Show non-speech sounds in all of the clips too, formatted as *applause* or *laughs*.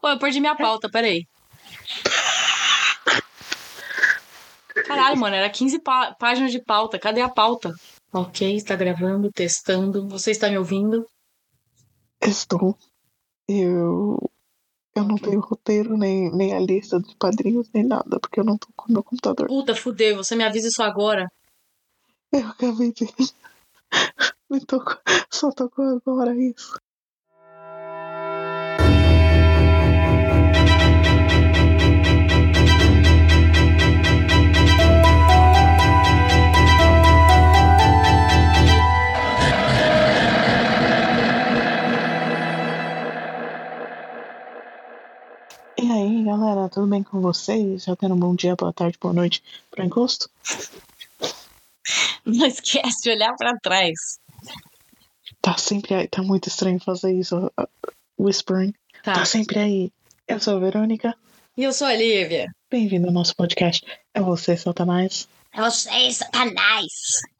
Pô, eu perdi minha pauta, peraí. Caralho, mano, era 15 pá- páginas de pauta. Cadê a pauta? Ok, está gravando, testando. Você está me ouvindo? Estou. Eu. Eu não tenho roteiro, nem, nem a lista dos padrinhos, nem nada, porque eu não tô com o meu computador. Puta, fudeu, você me avisa isso agora. Eu acabei de. *laughs* Me só tocou agora isso. Galera, tudo bem com vocês? Já tendo um bom dia, boa tarde, boa noite pro encosto? Não esquece de olhar pra trás. Tá sempre aí, tá muito estranho fazer isso, uh, whispering. Tá. Tá sempre aí. Eu sou a Verônica, E eu sou a Lívia. bem-vindo ao nosso podcast. É você, Satanás. É você, Satanás.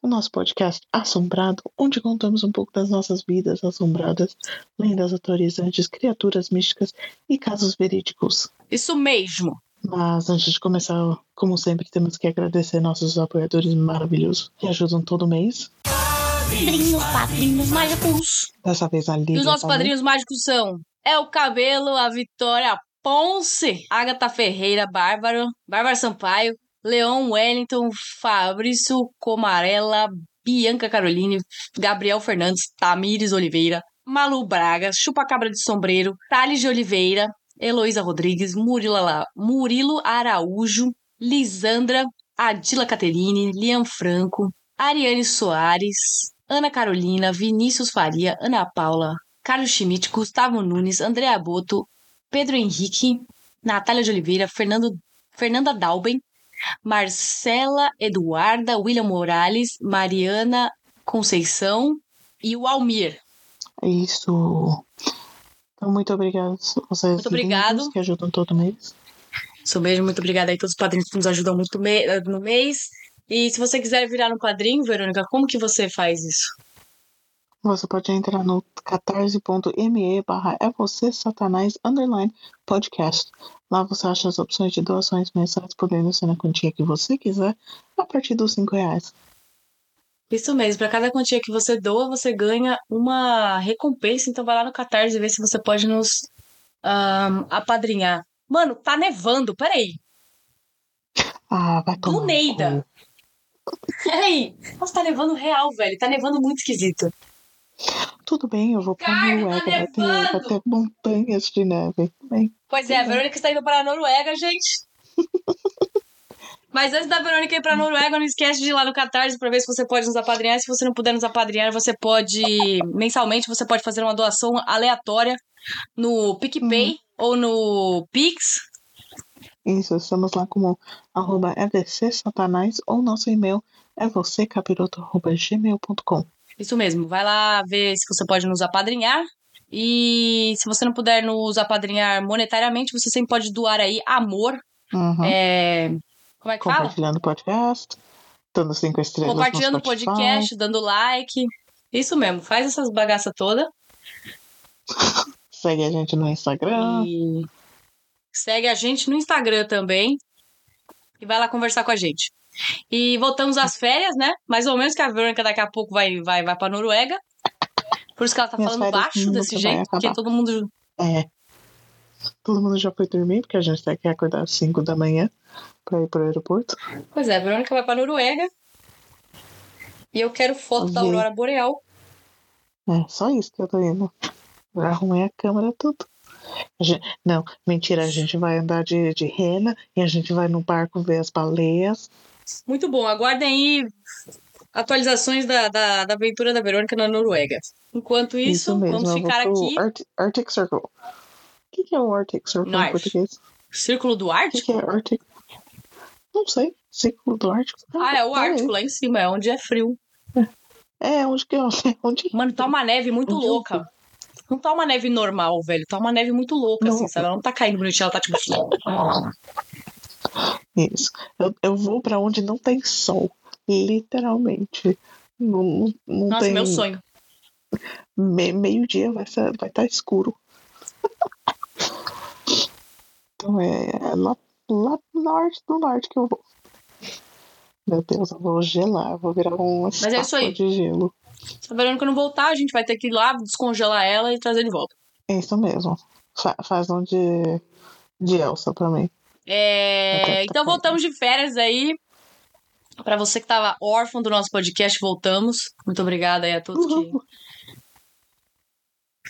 O nosso podcast assombrado, onde contamos um pouco das nossas vidas assombradas, lendas autorizantes, criaturas místicas e casos verídicos. Isso mesmo. Mas antes de começar, como sempre, temos que agradecer nossos apoiadores maravilhosos que ajudam todo mês. Padrinhos, padrinhos mágicos. Dessa vez a E os nossos padrinhos mágicos são É o Cabelo, a Vitória Ponce, Agatha Ferreira, Bárbara, Bárbara Sampaio, Leon Wellington, Fabrício Comarella, Bianca Caroline, Gabriel Fernandes, Tamires Oliveira, Malu Braga, Chupacabra de Sombreiro, Thales de Oliveira, Heloísa Rodrigues, Murilo, Murilo Araújo, Lisandra, Adila Caterine, Liam Franco, Ariane Soares, Ana Carolina, Vinícius Faria, Ana Paula, Carlos Schmidt, Gustavo Nunes, Andréa Boto, Pedro Henrique, Natália de Oliveira, Fernando, Fernanda Dalben, Marcela Eduarda, William Morales, Mariana Conceição e o Almir. É isso. Então, muito obrigado. Vocês Muito obrigado. que ajudam todo mês. Seu beijo, muito obrigada aí todos os padrinhos que nos ajudam muito me- no mês. E se você quiser virar um padrinho, Verônica, como que você faz isso? Você pode entrar no catarse.me barra é você satanás underline podcast. Lá você acha as opções de doações mensais, podendo ser na quantia que você quiser, a partir dos 5 reais. Isso mesmo, para cada quantia que você doa, você ganha uma recompensa. Então vai lá no Catarse e vê se você pode nos ahn, apadrinhar. Mano, tá nevando, peraí. Ah, vai tomar. no Neida. Peraí. Nossa, tá nevando real, velho. Tá nevando muito esquisito. Tudo bem, eu vou pra Carne, tá Noruega. Vai ter, vai ter montanhas de neve. Bem, Pois é, a Verônica está indo para a Noruega, gente. *laughs* Mas antes da Verônica ir para a Noruega, não esquece de ir lá no Catarse para ver se você pode nos apadrinhar. Se você não puder nos apadrinhar, você pode, mensalmente, você pode fazer uma doação aleatória no PicPay ou no Pix. Isso, estamos lá como arroba EVC Satanás ou nosso e-mail é vocêcapiroto.gmail.com. Isso mesmo, vai lá ver se você pode nos apadrinhar. E se você não puder nos apadrinhar monetariamente, você sempre pode doar aí amor. Uhum. É... Como é que fala? Compartilhando o podcast, dando cinco estrelas Compartilhando o podcast, dando like. Isso mesmo, faz essas bagaças todas. Segue a gente no Instagram. E segue a gente no Instagram também. E vai lá conversar com a gente. E voltamos às férias, né? Mais ou menos que a Verônica daqui a pouco vai, vai, vai pra Noruega. Por isso que ela tá Minhas falando baixo desse jeito, porque todo mundo. É. Todo mundo já foi dormir, porque a gente tem que acordar às 5 da manhã pra ir pro aeroporto. Pois é, a Verônica vai pra Noruega. E eu quero foto da. Aurora Boreal. É, só isso que eu tô indo. Eu arrumei a câmera tudo. Gente- não, mentira, a gente vai andar de, de rena e a gente vai no barco ver as baleias. Muito bom, aguardem aí atualizações da, da, da aventura da Verônica na Noruega. Enquanto isso, mesmo, vamos eu ficar aqui. Arctic, Arctic Circle. O que, que é o Arctic Circle em português? Círculo do O que, Ártico? que é Arctic? Não sei. Círculo do Ártico? Ah, é o tá aí. Ártico lá em cima, é onde é frio. É, onde que é? *laughs* Onde? Mano, tá uma neve muito Onde eu louca. Não tá uma neve normal, velho. Tá uma neve muito louca, Não. assim, sabe? Ela não tá caindo bonitinha, ela tá tipo. *laughs* Isso. Eu, eu vou pra onde não tem sol. Literalmente. Não, não, não Nossa, tem. meu sonho. Me- Meio-dia vai estar vai tá escuro. Então é, é lá, lá no norte do norte que eu vou. Meu Deus, eu vou gelar, eu vou virar um Mas é isso aí. de gelo. Se a Verônica não voltar, a gente vai ter que ir lá, descongelar ela e trazer de volta. É isso mesmo. Fa- faz um de, de Elsa pra mim. É, então voltamos de férias aí. Pra você que tava órfão do nosso podcast, voltamos. Muito obrigada aí a todos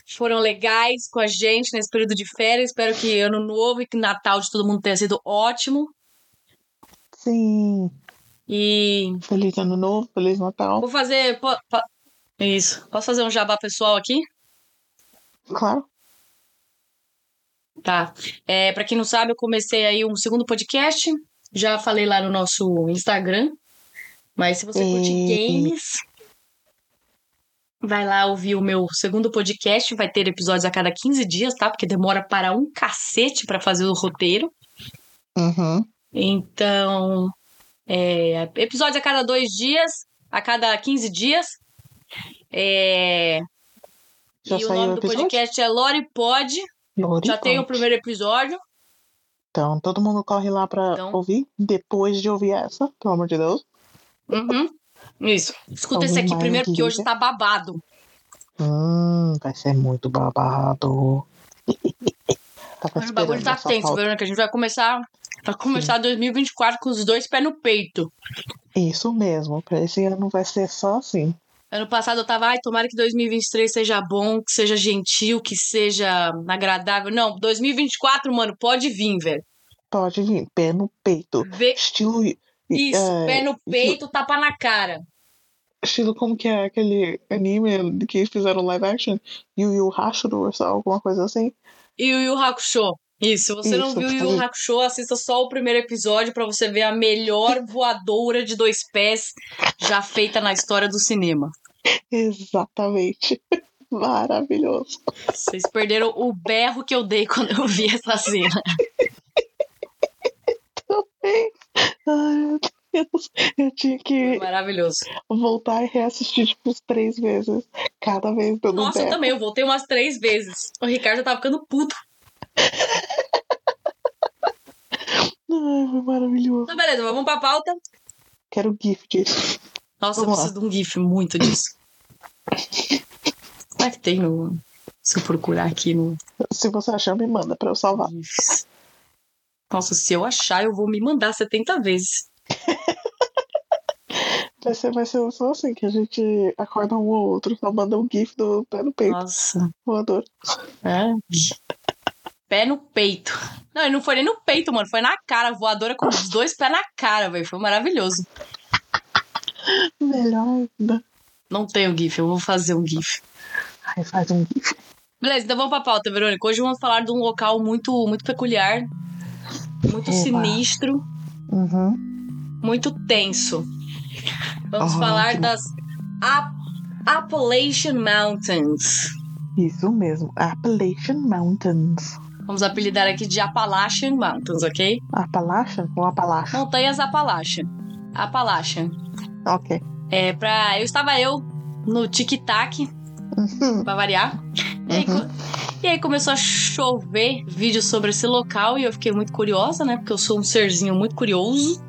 que foram legais com a gente nesse período de férias. Espero que ano novo e que Natal de todo mundo tenha sido ótimo. Sim. E Feliz Ano Novo, Feliz Natal. vou fazer. po- po- Isso. Posso fazer um jabá pessoal aqui? Claro. Tá. É, para quem não sabe, eu comecei aí um segundo podcast. Já falei lá no nosso Instagram. Mas se você curte E- games, vai lá ouvir o meu segundo podcast. Vai ter episódios a cada 15 dias, tá? Porque demora para um cacete para fazer o roteiro. Uhum. Então, é, episódios a cada dois dias, a cada 15 dias. É, Já e o nome o do episódio? podcast é Lore Pod. Já tem o primeiro episódio. Então, todo mundo corre lá pra Então. ouvir depois de ouvir essa, pelo amor de Deus. Uhum. Isso. Escuta esse aqui primeiro, porque hoje tá babado. Hum, vai ser muito babado. *laughs* Tava O bagulho tá tenso. Verônica. A gente vai começar. Vai começar 2024 com os dois pés no peito. Isso mesmo, pra esse ano vai ser só assim. Ano passado eu tava, ai, tomara que 2023 seja bom, que seja gentil, que seja agradável. Não, 2024, mano, pode vir, velho. Pode vir, pé no peito. Vê Estilo. isso, é, pé no peito, tapa na cara. Estilo como que é aquele anime que fizeram live action? Yu Yu Hashiro ou alguma coisa assim? O Yu Hakusho. Isso, se você não Isso, viu o Yu. Hakusho, assista só o primeiro episódio pra você ver a melhor voadora de dois pés já feita na história do cinema. *laughs* Exatamente. Maravilhoso. Vocês perderam o berro que eu dei quando eu vi essa cena. Ai, meu Deus. Eu tinha que maravilhoso. voltar e reassistir, tipo, uns três vezes. Cada vez dando Nossa, eu berro. também, eu voltei umas três vezes. O Ricardo já tava ficando puto. Ai, foi maravilhoso. Então, beleza, vamos pra pauta. Quero GIF disso. Nossa, eu Vamos lá. preciso de um GIF muito disso. Será que tem no. Se eu procurar aqui no Se você achar, me manda pra eu salvar. GIFs. Nossa, se eu achar, eu vou me mandar 70 vezes. *laughs* Vai ser, vai ser só assim que a gente acorda um ou outro, só manda um GIF do pé no peito. Nossa. Voador. É. Pé no peito. Não, ele não foi nem no peito, mano. Foi na cara. Voadora com os dois pés na cara, velho. Foi maravilhoso. Melhor ainda. Não tenho GIF, eu vou fazer um GIF. Ai, faz um GIF. Beleza, então vamos pra pauta, Verônica. Hoje vamos falar de um local muito, muito peculiar, muito sinistro, Uhum. muito tenso. Vamos Ah, falar que- das Ap- Appalachian Mountains. Isso mesmo. Appalachian Mountains. Vamos apelidar aqui de Appalachian Mountains, ok? Appalachian ou Appalachian? Montanhas Appalachian. Appalachian. Ok. É, pra. Eu estava eu no tic-tac, Uhum. pra variar. E aí, Uhum. e aí começou a chover vídeos sobre esse local e eu fiquei muito curiosa, né? Porque eu sou um serzinho muito curioso.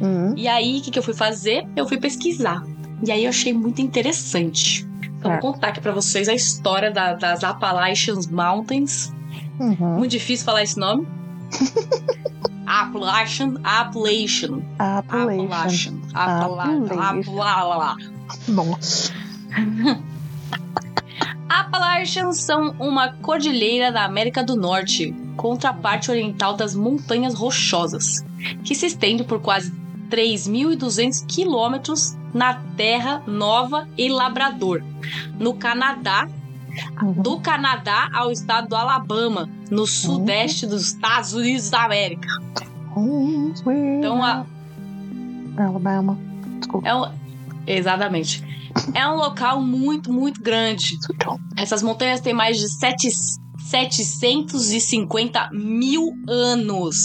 Uhum. E aí, o que, que eu fui fazer? Eu fui pesquisar. E aí eu achei muito interessante. Então, É. vou contar aqui pra vocês a história da- das Appalachian Mountains. Uhum. Muito difícil falar esse nome. *laughs* Appalachian, Appalachian, Appalachian. Appalachian. Nossa. Appalachians *laughs* são uma cordilheira da América do Norte, contraparte oriental das Montanhas Rochosas, que se estende por quase 3.200 quilômetros na Terra Nova e Labrador, no Canadá, Uhum. do Canadá ao estado do Alabama, no sudeste dos Estados Unidos da América. Então, a, Alabama. Desculpa. é um, exatamente. É um local muito, muito grande. Essas montanhas têm mais de sete, 750 mil anos.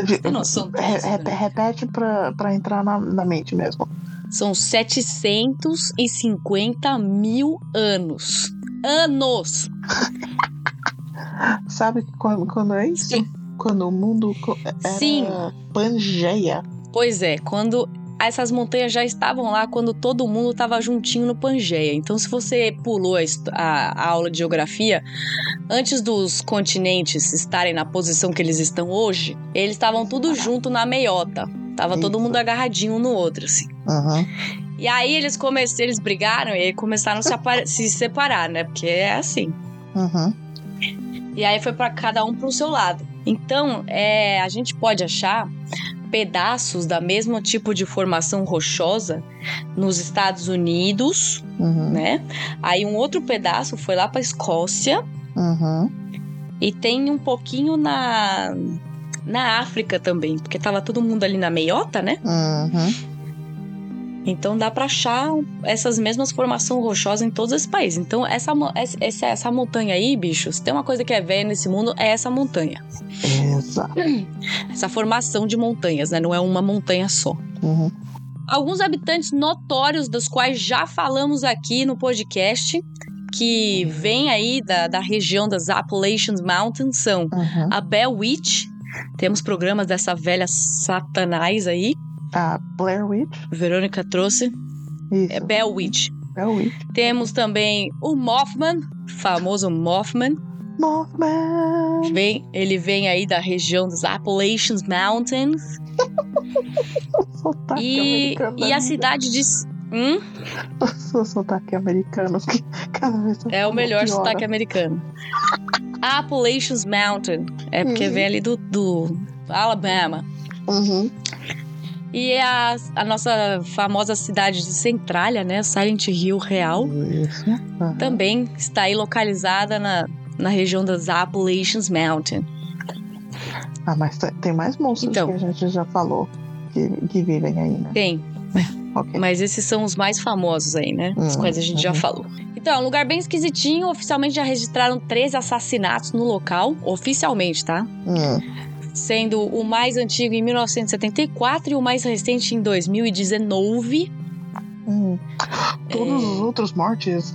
Você tem noção Re- disso, né? repete pra, pra entrar na, na mente mesmo. São 750 mil anos. Anos! *laughs* Sabe quando, quando é isso? Sim. Quando o mundo co- era Sim. Pangeia. Pois é, quando essas montanhas já estavam lá quando todo mundo estava juntinho no Pangeia. Então, se você pulou a, a- aula de geografia, antes dos continentes estarem na posição que eles estão hoje, eles estavam tudo junto na meiota. Tava todo Isso. mundo agarradinho um no outro, assim. Uhum. E aí eles começaram, eles brigaram e começaram a se, separar, né? Porque é assim. Uhum. E aí foi para cada um pro seu lado. Então, é, a gente pode achar pedaços da mesma tipo de formação rochosa nos Estados Unidos, Uhum. né? Aí um outro pedaço foi lá para Escócia Uhum. e tem um pouquinho na na África também, porque tava todo mundo ali na meiota, né? Uhum. Então dá para achar essas mesmas formações rochosas em todos esses países. Então essa essa, essa, montanha aí, bichos, tem uma coisa que é velha nesse mundo é essa montanha. Exato. *clears throat* Essa formação de montanhas, né? Não é uma montanha só. Uhum. Alguns habitantes notórios, dos quais já falamos aqui no podcast, que vêm aí da, da região das Appalachian Mountains, são Uhum. a Bell Witch. Temos programas dessa velha satanás aí. A Blair Witch. Verônica trouxe. Isso. É Bell Witch. Blair Witch. Temos também o Mothman, famoso Mothman. Mothman. Vem, ele vem aí da região dos Appalachian Mountains. *laughs* Sotaque E, americano. e a cidade de. Hum? *laughs* Seu sotaque americano. Cada vez É o melhor piora. sotaque americano. Appalachian Mountain. É porque Uhum. vem ali do, do Alabama. Uhum. E é a, a nossa famosa cidade de Centralia, né? Silent Hill Real. Isso. Uhum. Também está aí localizada na, na região das Appalachian Mountain. Ah, mas tem- mais monstros Então. que a gente já falou que, que vivem aí, né? Tem, *laughs* Ok. mas esses são os mais famosos aí, né? As Hum, quais a gente já uhum. falou. Então, é um lugar bem esquisitinho. Oficialmente já registraram 13 assassinatos no local. Oficialmente, tá? Hum. Sendo o mais antigo em 1974 e o mais recente em 2019. Hum. Todos É. os outros mortes,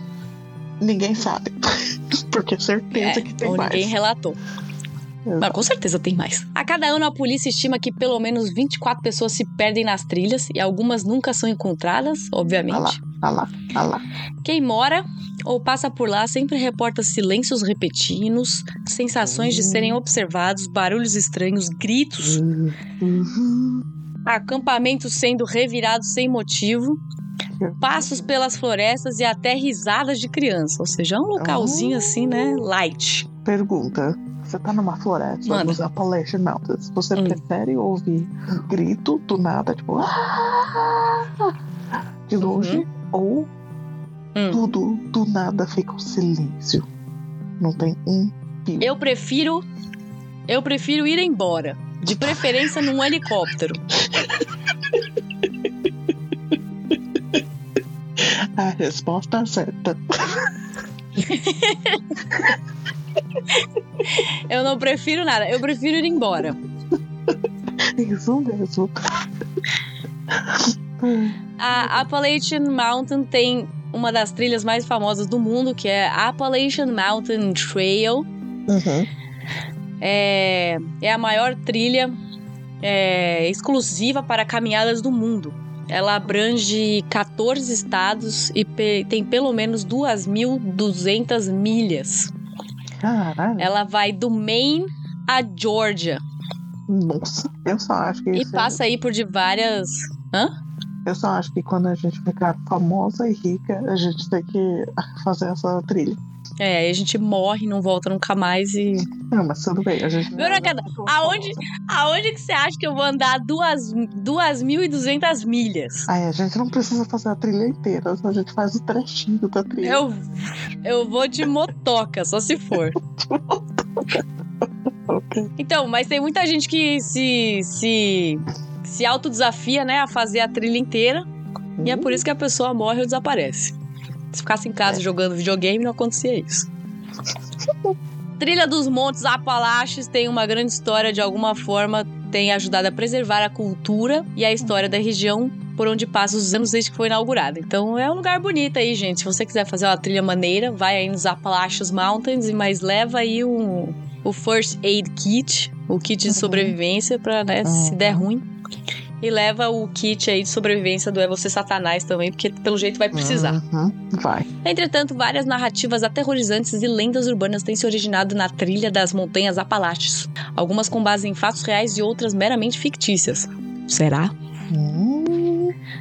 ninguém sabe. *laughs* Porque certeza É, que tem ou mais. ninguém relatou. Mas com certeza tem mais. A cada ano a polícia estima que pelo menos 24 pessoas se perdem nas trilhas e algumas nunca são encontradas, obviamente. ah lá, ah lá. Quem mora ou passa por lá sempre reporta silêncios repetidos, sensações de serem observados, barulhos estranhos, gritos, Uhum. acampamentos sendo revirados sem motivo, passos pelas florestas e até risadas de criança. Ou seja, é um localzinho Oh. assim, né? Light. Pergunta. Você tá numa floresta Manda. nos Appalachian Mountains. Você Hum. prefere ouvir grito do nada, tipo... "Ah!" De longe? Ou Hum. tudo do nada fica um silêncio? Não tem um pio. Eu prefiro. Eu prefiro ir embora. De preferência num helicóptero. *laughs* A resposta certa. *laughs* Eu não prefiro nada. Eu prefiro ir embora. Isso mesmo. *laughs* A Appalachian Mountain tem uma das trilhas mais famosas do mundo, que é a Appalachian Mountain Trail. Uhum. É, é a maior trilha é, exclusiva para caminhadas do mundo. Ela abrange 14 estados e pe- tem pelo menos 2.200 milhas. Caralho. Ela vai do Maine a Georgia Nossa, eu só acho que e é- passa aí por de várias. Hã? Eu só acho que quando a gente ficar famosa e rica, a gente tem que *laughs* fazer essa trilha. É, aí a gente morre, não volta nunca mais e. Não, mas tudo bem, a gente. Verônica, aonde, aonde que você acha que eu vou andar 2.200 milhas? Ai, a gente não precisa fazer a trilha inteira, só a gente faz o trechinho da trilha. Eu, eu vou de motoca, só se for. *laughs* *laughs* Ok. Então, mas tem muita gente que se, se, se autodesafia, né, a fazer a trilha inteira. E é por isso que a pessoa morre ou desaparece. Se ficasse em casa É. jogando videogame, não acontecia isso. Trilha dos Montes Apalaches tem uma grande história, de alguma forma, tem ajudado a preservar a cultura e a história da região por onde passa os anos desde que foi inaugurada. Então é um lugar bonito aí, gente. Se você quiser fazer uma trilha maneira, vai aí nos Appalachian Mountains, mas leva aí um, o First Aid Kit, o kit de Uhum. sobrevivência pra, né, se Uhum. der ruim. E leva o kit aí de sobrevivência do É Você Satanás também, porque pelo jeito vai precisar. Uhum, Vai. Entretanto, várias narrativas aterrorizantes e lendas urbanas têm se originado na trilha das montanhas Apalaches. Algumas com base em fatos reais e outras meramente fictícias. Será? Hum,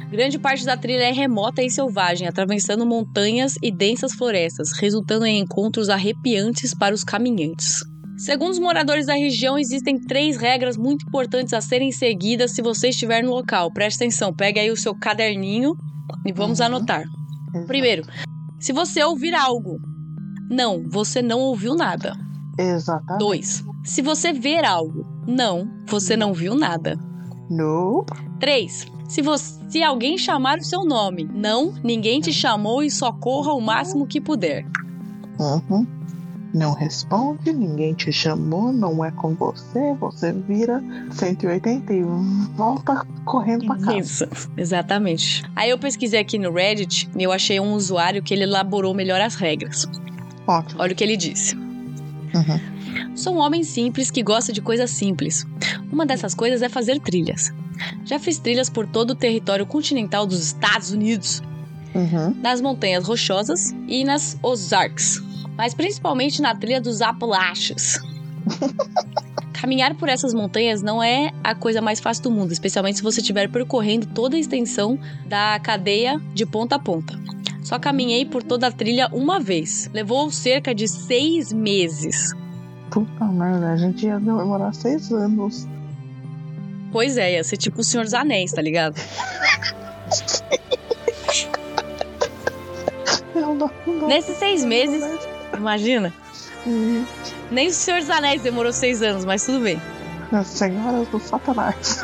Grande parte da trilha é remota e selvagem, atravessando montanhas e densas florestas, resultando em encontros arrepiantes para os caminhantes. Segundo os moradores da região, existem três regras muito importantes a serem seguidas se você estiver no local. Preste atenção, pegue aí o seu caderninho e vamos Uhum. anotar. Primeiro, se você ouvir algo, não, você não ouviu nada. Exatamente. Dois, se você ver algo, não, você não viu nada. Nope. 3. Se, você, se alguém chamar o seu nome, não, ninguém te chamou e só corra o máximo que puder. Uhum. Não responde, ninguém te chamou, não é com você, você vira 180 e volta correndo pra casa. Isso, exatamente. Aí eu pesquisei aqui no Reddit e eu achei um usuário que ele elaborou melhor as regras. Ótimo. Olha o que ele disse. Uhum. Sou um homem simples que gosta de coisas simples. Uma dessas coisas é fazer trilhas. Já fiz trilhas por todo o território continental dos Estados Unidos, Uhum. nas montanhas rochosas e nas Ozarks, mas principalmente na trilha dos Apalaches. *laughs* Caminhar por essas montanhas não é a coisa mais fácil do mundo, especialmente se você estiver percorrendo toda a extensão da cadeia de ponta a ponta. Só caminhei por toda a trilha uma vez. Levou cerca de seis meses. Puta merda, a gente ia demorar seis anos. Pois é, ia ser tipo o Senhor dos Anéis, tá ligado? *laughs* Nesses seis meses, imagina. Uhum. Nem o Senhor dos Anéis demorou seis anos, mas tudo bem. As senhoras do Satanás.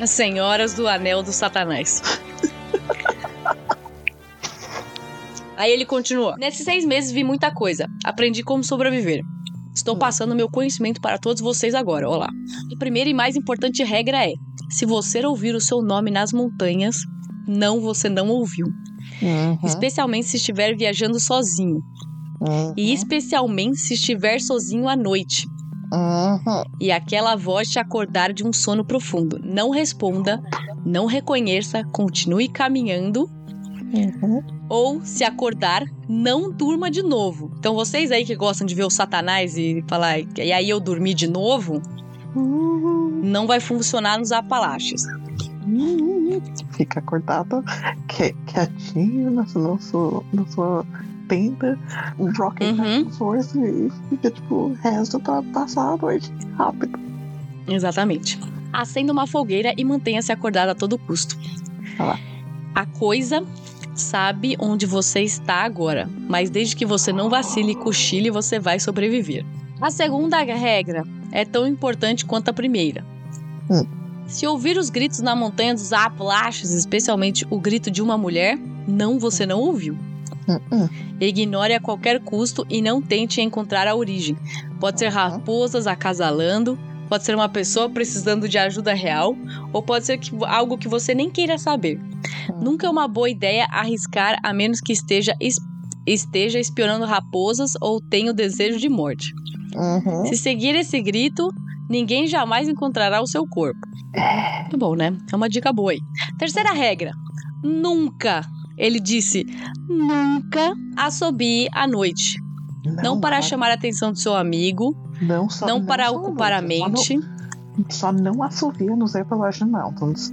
As Senhoras do Anel do Satanás. Aí ele continua. Nesses seis meses vi muita coisa. Aprendi como sobreviver. Estou passando meu conhecimento para todos vocês agora. Olá. A primeira e mais importante regra é: se você ouvir o seu nome nas montanhas, não você não ouviu. Uhum. Especialmente se estiver viajando sozinho. Uhum. E especialmente se estiver sozinho à noite. Uhum. e aquela voz te acordar de um sono profundo. Não responda, não reconheça, continue caminhando Uhum. ou se acordar, não durma de novo. Então vocês aí que gostam de ver o Satanás e falar e aí eu dormi de novo, Uhum. não vai funcionar nos Apalaches. Uhum. Fica acordado, que- quietinho na sua, na sua, na sua tenda, um rocket Uhum. com força e fica tipo, reza pra passar a noite rápido. Exatamente. Acenda uma fogueira e mantenha-se acordado a todo custo. Lá. A coisa sabe onde você está agora, mas desde que você não vacile e cochile, você vai sobreviver. A segunda regra é tão importante quanto a primeira. Hum. Se ouvir os gritos na montanha dos Apalaches, especialmente o grito de uma mulher, não você não ouviu. Uhum. Ignore a qualquer custo e não tente encontrar a origem. Pode ser Uhum. raposas acasalando, pode ser uma pessoa precisando de ajuda real, ou pode ser que- algo que você nem queira saber. Nunca é uma boa ideia arriscar a menos que esteja, es- esteja espionando raposas ou tenha o desejo de morte. Uhum. Se seguir esse grito, ninguém jamais encontrará o seu corpo. Tá bom, né? É uma dica boa aí. Terceira regra: nunca, ele disse, nunca assobie à noite. Não, para vai- chamar a atenção do seu amigo, não, só, não para só ocupar a noite, só mente. não- Só não assovia nos Appalachian Mountains.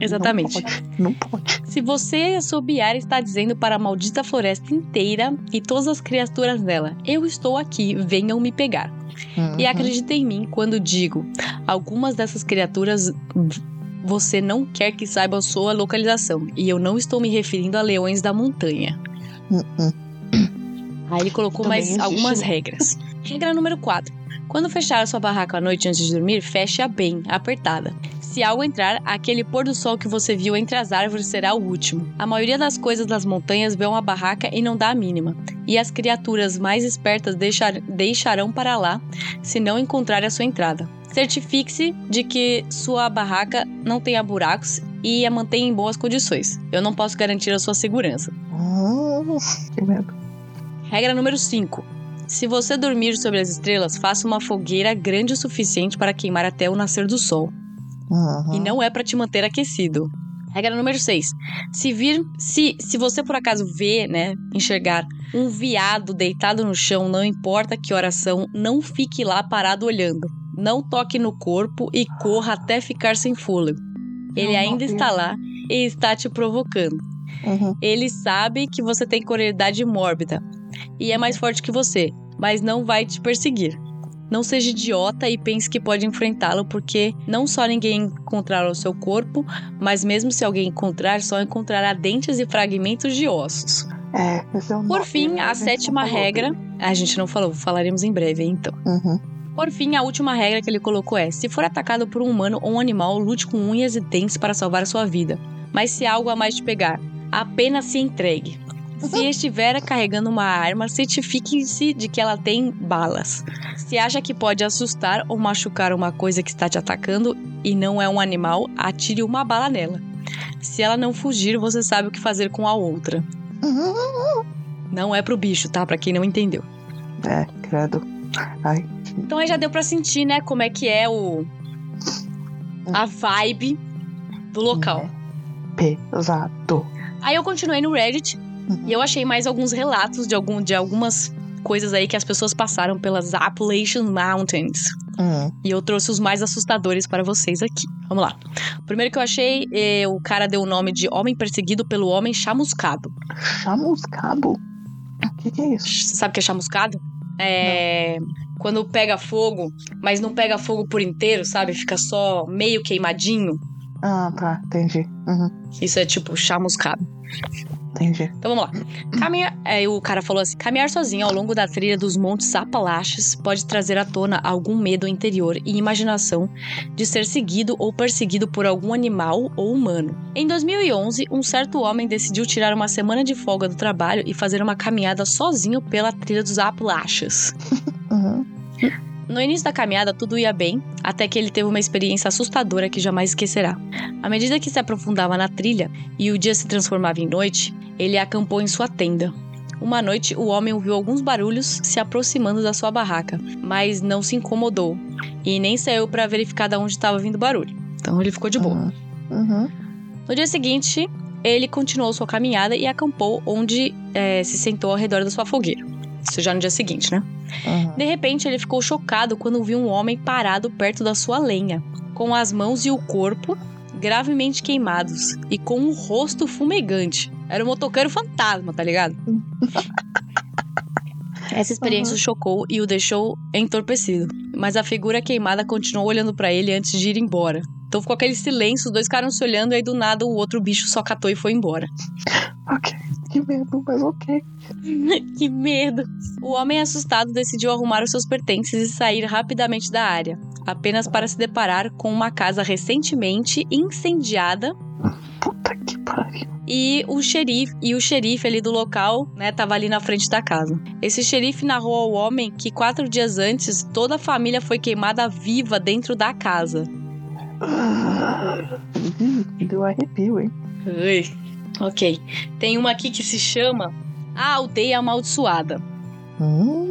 Exatamente. Não pode. Não pode. Se você assobiar, está dizendo para a maldita floresta inteira e todas as criaturas dela: Eu estou aqui, venham me pegar. E Uhum. acredite em mim quando digo: algumas dessas criaturas você não quer que saibam sua localização. E eu não estou me referindo a leões da montanha. Uhum. Aí ele colocou Também mais existe, algumas regras. Regra número 4. Quando fechar a sua barraca à noite antes de dormir, feche-a bem, apertada. Se algo entrar, aquele pôr do sol que você viu entre as árvores será o último. A maioria das coisas das montanhas vê uma barraca e não dá a mínima. E as criaturas mais espertas deixar- deixarão para lá se não encontrarem a sua entrada. Certifique-se de que sua barraca não tenha buracos e a mantenha em boas condições. Eu não posso garantir a sua segurança. Hum, que medo. Regra número 5. Se você dormir sobre as estrelas, faça uma fogueira grande o suficiente para queimar até o nascer do sol. Uhum. E não é para te manter aquecido. Regra número 6. Se vir, se, se você por acaso vê, né, enxergar um viado deitado no chão, não importa que oração, não fique lá parado olhando. Não toque no corpo e corra até ficar sem fôlego. Ele ainda está lá e está te provocando. Uhum. Ele sabe que você tem cororidade mórbida e é mais forte que você, mas não vai te perseguir. Não seja idiota e pense que pode enfrentá-lo, porque não só ninguém encontrará o seu corpo, mas mesmo se alguém encontrar, só encontrará dentes e fragmentos de ossos. É, Por fim, a sétima regra. A gente não falou, falaremos em breve, então. Uhum. Por fim, a última regra que ele colocou é: se for atacado por um humano ou um animal, lute com unhas e dentes para salvar a sua vida. Mas se algo a mais te pegar, apenas se entregue. Se *laughs* estiver carregando uma arma, certifique-se de que ela tem balas. Se acha que pode assustar ou machucar uma coisa que está te atacando e não é um animal, atire uma bala nela. Se ela não fugir, você sabe o que fazer com a outra. *laughs* Não é pro bicho, tá? Pra quem não entendeu. É, credo. Ai. Então aí já deu pra sentir, né, como é que é o a vibe do local. Pesado. Aí eu continuei no Reddit Uhum. e eu achei mais alguns relatos de algum de algumas coisas aí que as pessoas passaram pelas Appalachian Mountains. Hum. E eu trouxe os mais assustadores para vocês aqui. Vamos lá. O primeiro que eu achei, eh, o cara deu o nome de Homem Perseguido pelo Homem Chamuscado. Chamuscado? O que, que é isso? Sabe o que é chamuscado? É. Quando pega fogo, mas não pega fogo por inteiro, sabe? Fica só meio queimadinho. Ah, tá. Entendi. Uhum. Isso é tipo chamuscado. Entendi. Então vamos lá. Caminhar, é, o cara falou assim: caminhar sozinho ao longo da trilha dos montes Apalaches pode trazer à tona algum medo interior e imaginação de ser seguido ou perseguido por algum animal ou humano. Em 2011, um certo homem decidiu tirar uma semana de folga do trabalho e fazer uma caminhada sozinho pela trilha dos Apalaches. *laughs* Uhum. No início da caminhada, tudo ia bem, até que ele teve uma experiência assustadora que jamais esquecerá. À medida que se aprofundava na trilha e o dia se transformava em noite, ele acampou em sua tenda. Uma noite, o homem ouviu alguns barulhos se aproximando da sua barraca, mas não se incomodou e nem saiu para verificar de onde estava vindo o barulho. Então ele ficou de boa. Uhum. No dia seguinte, ele continuou sua caminhada e acampou onde eh, se sentou ao redor da sua fogueira. Isso já no dia seguinte, né? Uhum. De repente, ele ficou chocado quando viu um homem parado perto da sua lenha, com as mãos e o corpo gravemente queimados e com um rosto fumegante. Era um motoqueiro fantasma, tá ligado? *laughs* Essa experiência o chocou e o deixou entorpecido, mas a figura queimada continuou olhando pra ele antes de ir embora. Então ficou aquele silêncio, os dois ficaram se olhando e aí do nada o outro bicho só catou e foi embora. Ok. Que medo, mas ok. *laughs* que medo! O homem assustado decidiu arrumar os seus pertences e sair rapidamente da área, apenas para se deparar com uma casa recentemente incendiada Puta que pariu. e o xerife e o xerife ali do local, né, tava ali na frente da casa. Esse xerife narrou ao homem que quatro dias antes toda a família foi queimada viva dentro da casa. Ih, Deu arrepio, hein? Ui. Ok. Tem uma aqui que se chama A Aldeia Amaldiçoada. Hum.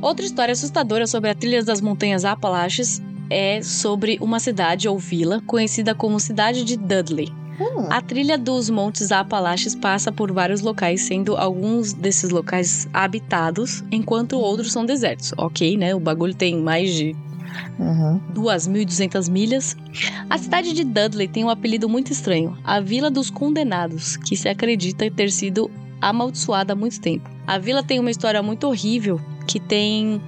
Outra história assustadora sobre a trilha das montanhas Apalaches é sobre uma cidade ou vila conhecida como Cidade de Dudley. Hum. A trilha dos Montes Apalaches passa por vários locais, sendo alguns desses locais habitados, enquanto outros são desertos. Ok, né? O bagulho tem mais de Uhum. 2.200 milhas. A cidade de Dudley tem um apelido muito estranho: a Vila dos Condenados, que se acredita ter sido amaldiçoada há muito tempo. A vila tem uma história muito horrível que tem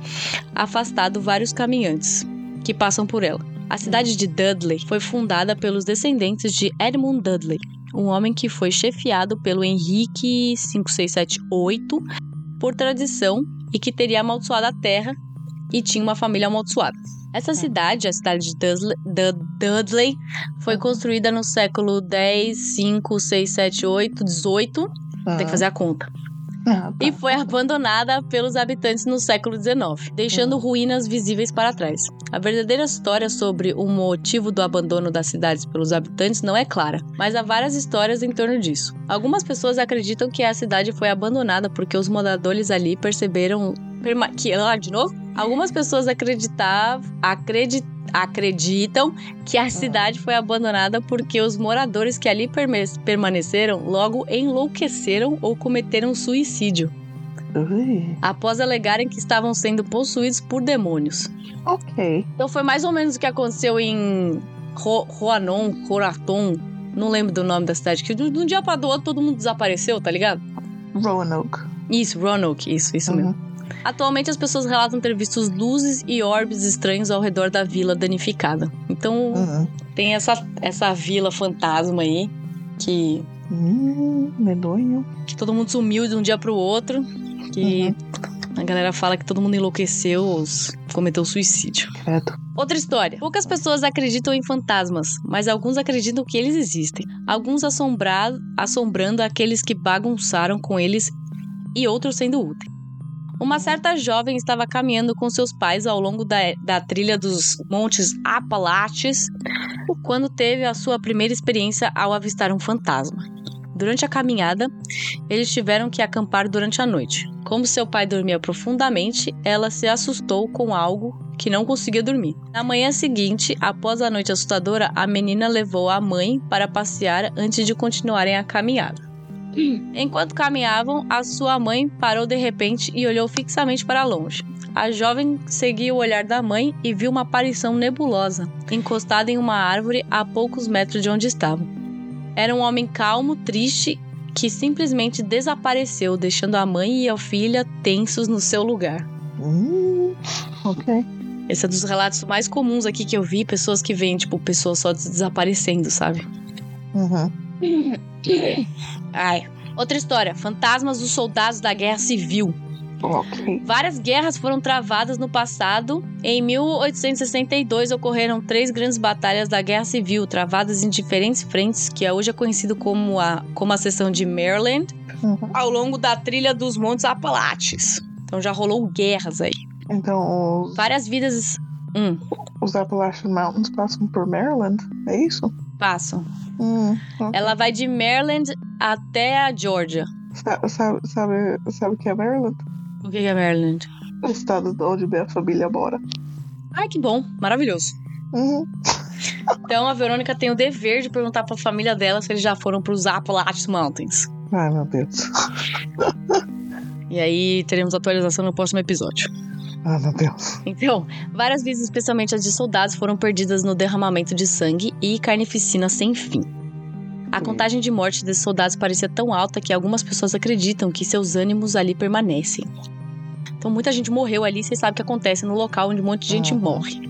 afastado vários caminhantes que passam por ela. A cidade de Dudley foi fundada pelos descendentes de Edmund Dudley, um homem que foi chefiado pelo Henrique 5678 por tradição e que teria amaldiçoado a terra e tinha uma família amaldiçoada. Essa cidade, a cidade de Dudley, Du- Dudley, foi construída no século 10, 5, 6, 7, 8, 18. Tem que fazer a conta. Ah, tá. e foi abandonada pelos habitantes no século XIX, deixando ruínas visíveis para trás. A verdadeira história sobre o motivo do abandono das cidades pelos habitantes não é clara, mas há várias histórias em torno disso. Algumas pessoas acreditam que a cidade foi abandonada porque os moradores ali perceberam perma- que ah, de novo. Algumas pessoas acreditavam, acredi- acreditam que a cidade foi abandonada porque os moradores que ali permaneceram logo enlouqueceram ou cometeram suicídio, Ui, após alegarem que estavam sendo possuídos por demônios. ok. Então foi mais ou menos o que aconteceu em Ro Roanon, Coraton, não lembro do nome da cidade, que de um dia para do outro todo mundo desapareceu, tá ligado? Roanoke. Isso, Roanoke, isso, isso Uhum. mesmo. Atualmente as pessoas relatam ter visto luzes e orbes estranhos ao redor da vila danificada. Então Uhum. tem essa, essa vila fantasma aí que, Hum, medonho. que todo mundo sumiu de um dia pro outro. Que a galera fala que todo mundo enlouqueceu ou cometeu suicídio. Credo. Outra história. Poucas pessoas acreditam em fantasmas, mas alguns acreditam que eles existem. Alguns assombra assombrando aqueles que bagunçaram com eles e outros sendo úteis. Uma certa jovem estava caminhando com seus pais ao longo da, da trilha dos Montes Apalaches quando teve a sua primeira experiência ao avistar um fantasma. Durante a caminhada, eles tiveram que acampar durante a noite. Como seu pai dormia profundamente, ela se assustou com algo que não conseguia dormir. Na manhã seguinte, após a noite assustadora, a menina levou a mãe para passear antes de continuarem a caminhada. *clears throat* Enquanto caminhavam, a sua mãe parou de repente e olhou fixamente para longe. A jovem seguiu o olhar da mãe e viu uma aparição nebulosa, encostada em uma árvore a poucos metros de onde estavam. Era um homem calmo, triste, que simplesmente desapareceu, deixando a mãe e a filha tensos no seu lugar. Hum, ok. Esse é dos relatos mais comuns aqui que eu vi, pessoas que veem, tipo, pessoas só des- desaparecendo, sabe? Uhum. *clears throat* Ai. Outra história: fantasmas dos soldados da Guerra Civil. Ok. Várias guerras foram travadas no passado. Em 1862 ocorreram três grandes batalhas da Guerra Civil, travadas em diferentes frentes, que hoje é conhecido como a, como a seção de Maryland, Uhum. ao longo da trilha dos Montes Apalaches. Então já rolou guerras aí. Então, os, Várias vidas. Hum, os Appalachian Mountains passam por Maryland? É isso? Passam. Hum, ok. Ela vai de Maryland até a Georgia. Sa- Sabe, sabe, sabe o que é Maryland? O que é Maryland? O estado de onde minha família mora. Ai, que bom, maravilhoso. Uhum. Então a Verônica tem o dever de perguntar pra família dela se eles já foram pros Appalachian Mountains. Ai, meu Deus. E aí teremos atualização no próximo episódio. Ai, meu Deus. Então, várias vidas, especialmente as de soldados, foram perdidas no derramamento de sangue e carnificina sem fim. A contagem de mortes desses soldados parecia tão alta que algumas pessoas acreditam que seus ânimos ali permanecem. Então, muita gente morreu ali, vocês sabem o que acontece no local onde um monte de gente Uhum. morre.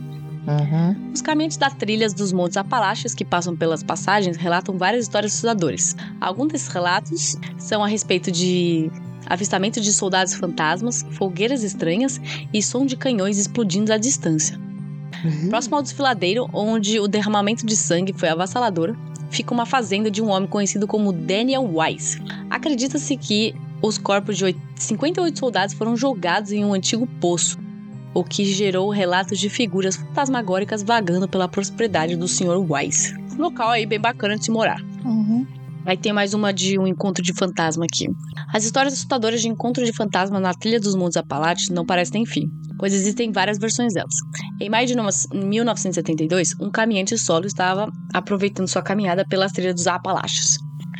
Uhum. Os caminhantes da trilhas dos Montes Apalaches que passam pelas passagens relatam várias histórias assustadoras. Alguns desses relatos são a respeito de avistamento de soldados fantasmas, fogueiras estranhas e som de canhões explodindo à distância. Uhum. Próximo ao desfiladeiro, onde o derramamento de sangue foi avassalador, fica uma fazenda de um homem conhecido como Daniel Weiss. Acredita-se que os corpos de oit- 58 soldados foram jogados em um antigo poço, o que gerou relatos de figuras fantasmagóricas vagando pela prosperidade do Sr. Weiss. Um local aí bem bacana de se morar. Uhum. Aí tem mais uma de um encontro de fantasma aqui. As histórias assustadoras de encontro de fantasma na trilha dos Montes Apalaches não parecem ter fim, pois existem várias versões delas. Em maio de no- 1972, um caminhante solo estava aproveitando sua caminhada pelas trilhas dos Apalaches.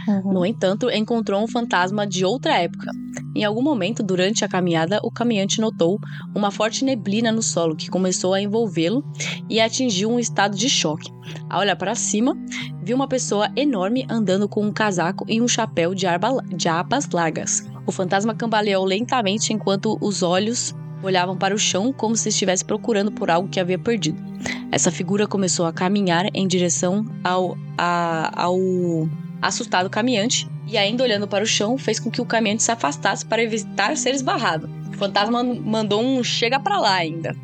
Uhum. No entanto, encontrou um fantasma de outra época. Em algum momento durante a caminhada, o caminhante notou uma forte neblina no solo que começou a envolvê-lo e atingiu um estado de choque. Ao olhar para cima, viu uma pessoa enorme andando com um casaco e um chapéu de, arba- de abas largas. O fantasma cambaleou lentamente enquanto os olhos olhavam para o chão como se estivesse procurando por algo que havia perdido. Essa figura começou a caminhar em direção ao, a- ao assustado caminhante e ainda olhando para o chão fez com que o caminhante se afastasse para evitar ser esbarrado. O fantasma mandou um chega pra lá ainda.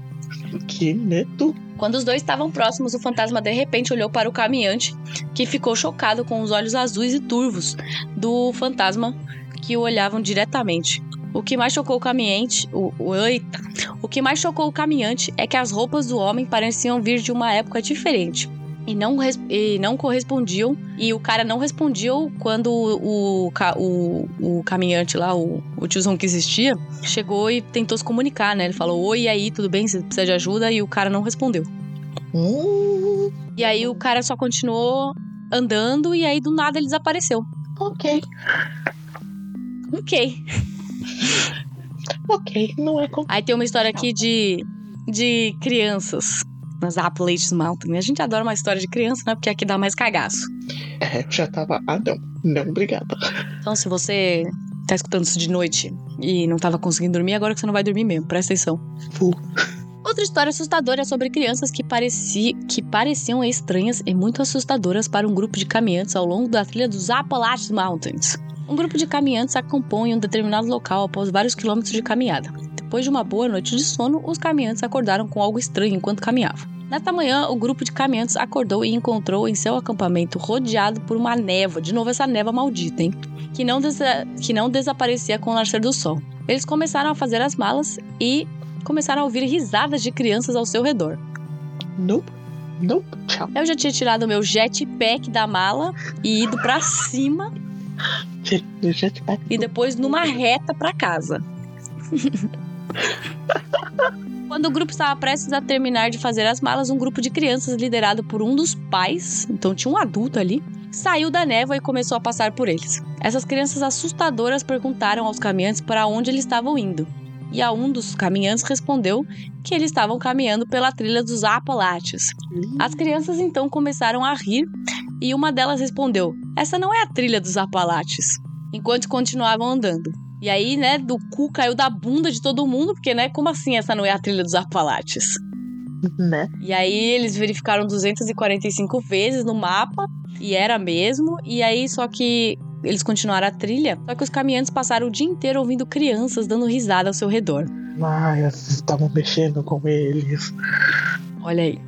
Que medo. Quando os dois estavam próximos, o fantasma de repente olhou para o caminhante, que ficou chocado com os olhos azuis e turvos do fantasma que o olhavam diretamente. O que mais chocou o caminhante, o, o, eita. o que mais chocou o caminhante é que as roupas do homem pareciam vir de uma época diferente e não, e não correspondiam. E o cara não respondia quando o, o, o, caminhante lá, o, o tiozão que existia, chegou e tentou se comunicar, né? Ele falou: Oi, e aí, tudo bem? Você precisa de ajuda? E o cara não respondeu. Hum. E aí o cara só continuou andando e aí do nada ele desapareceu. Ok. Ok. ok, não é com... Aí tem uma história aqui de, de crianças nas Appalachian Mountain. A gente adora uma história de criança, né? Porque aqui dá mais cagaço. É, já tava. Ah, não. Não, obrigada. Então, se você tá escutando isso de noite e não tava conseguindo dormir, agora que você não vai dormir mesmo, presta atenção. Uh. Outra história assustadora é sobre crianças que, pareci, que pareciam estranhas e muito assustadoras para um grupo de caminhantes ao longo da trilha dos Appalachian Mountains. Um grupo de caminhantes acompanha um determinado local após vários quilômetros de caminhada. Depois de uma boa noite de sono, os caminhantes acordaram com algo estranho enquanto caminhavam. Nesta manhã, o grupo de caminhantes acordou e encontrou em seu acampamento rodeado por uma névoa, de novo essa névoa maldita, hein? Que não, que não desaparecia com o nascer do sol. Eles começaram a fazer as malas e começaram a ouvir risadas de crianças ao seu redor. Nope. Nope. Tchau. Eu já tinha tirado meu jetpack da mala e ido para cima. E depois numa reta para casa. *laughs* *laughs* Quando o grupo estava prestes a terminar de fazer as malas, um grupo de crianças, liderado por um dos pais, então tinha um adulto ali, saiu da névoa e começou a passar por eles. Essas crianças assustadoras perguntaram aos caminhantes para onde eles estavam indo. E a um dos caminhantes respondeu que eles estavam caminhando pela trilha dos Apalaches. As crianças então começaram a rir e uma delas respondeu: Essa não é a trilha dos Apalaches. Enquanto continuavam andando. E aí, né, do cu caiu da bunda de todo mundo, porque, né, como assim essa não é a trilha dos Apalaches? Né? E aí eles verificaram 245 vezes no mapa, e era mesmo, e aí só que eles continuaram a trilha, só que os caminhantes passaram o dia inteiro ouvindo crianças dando risada ao seu redor. Ai, estavam mexendo com eles. Olha aí